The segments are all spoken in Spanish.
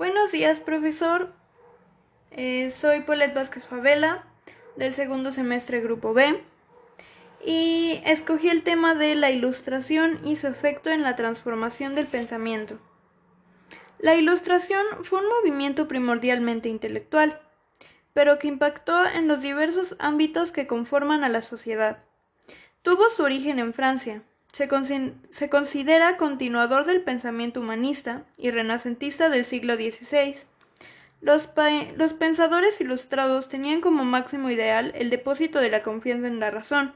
Buenos días, profesor. Eh, soy Polet Vázquez Favela, del segundo semestre Grupo B, y escogí el tema de la ilustración y su efecto en la transformación del pensamiento. La ilustración fue un movimiento primordialmente intelectual, pero que impactó en los diversos ámbitos que conforman a la sociedad. Tuvo su origen en Francia, se, considera continuador del pensamiento humanista y renacentista del siglo XVI. Los, los, pensadores ilustrados tenían como máximo ideal el depósito de la confianza en la razón,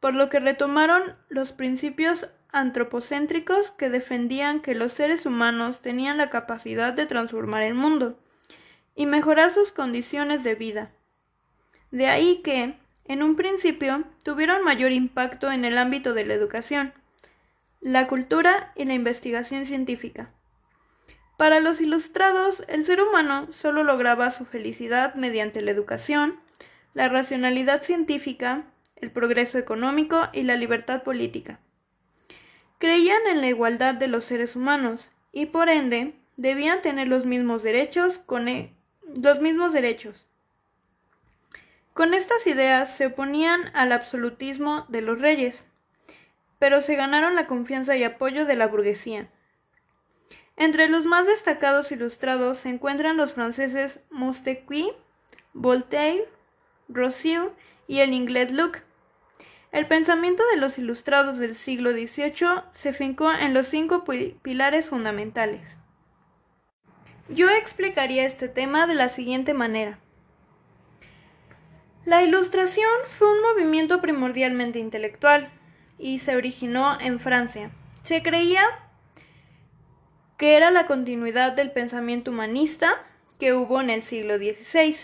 por lo que retomaron los principios antropocéntricos que defendían que los seres humanos tenían la capacidad de transformar el mundo y mejorar sus condiciones de vida. De ahí que, en un principio, tuvieron mayor impacto en el ámbito de la educación, la cultura y la investigación científica. Para los ilustrados, el ser humano solo lograba su felicidad mediante la educación, la racionalidad científica, el progreso económico y la libertad política. Creían en la igualdad de los seres humanos y por ende debían tener los mismos derechos e, los mismos derechos, con estas ideas se oponían al absolutismo de los reyes, pero se ganaron la confianza y apoyo de la burguesía. Entre los más destacados ilustrados se encuentran los franceses Montesquieu, Voltaire, Rousseau y el inglés Luc. El pensamiento de los ilustrados del siglo XVIII se fincó en los cinco pilares fundamentales. Yo explicaría este tema de la siguiente manera. La Ilustración fue un movimiento primordialmente intelectual y se originó en Francia. Se creía que era la continuidad del pensamiento humanista que hubo en el siglo XVI.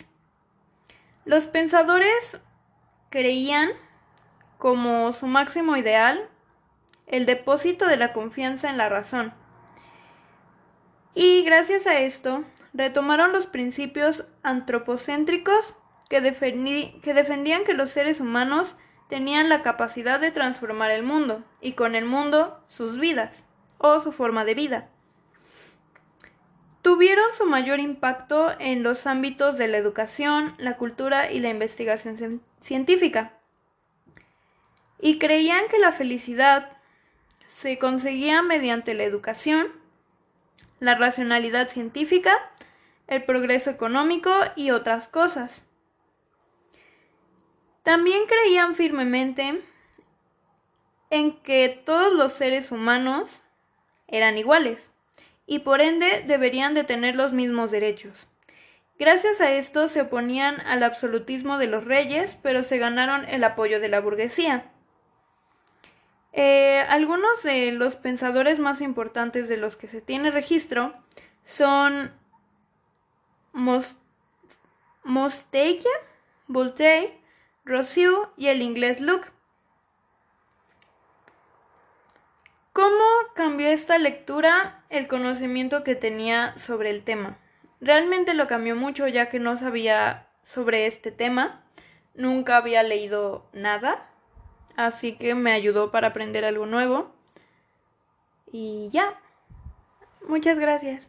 Los pensadores creían como su máximo ideal el depósito de la confianza en la razón. Y gracias a esto retomaron los principios antropocéntricos que, defendían que los seres humanos tenían la capacidad de transformar el mundo y con el mundo sus vidas o su forma de vida. Tuvieron su mayor impacto en los ámbitos de la educación, la cultura y la investigación científica. Y creían que la felicidad se conseguía mediante la educación, la racionalidad científica, el progreso económico y otras cosas. También creían firmemente en que todos los seres humanos eran iguales y por ende deberían de tener los mismos derechos. Gracias a esto se oponían al absolutismo de los reyes, pero se ganaron el apoyo de la burguesía. Eh, algunos de los pensadores más importantes de los que se tiene registro son Montesquieu, Voltaire, Rousseau y el inglés Luke. ¿Cómo cambió esta lectura el conocimiento que tenía sobre el tema? Realmente lo cambió mucho ya que no sabía sobre este tema, nunca había leído nada, así que me ayudó para aprender algo nuevo. Y ya, muchas gracias.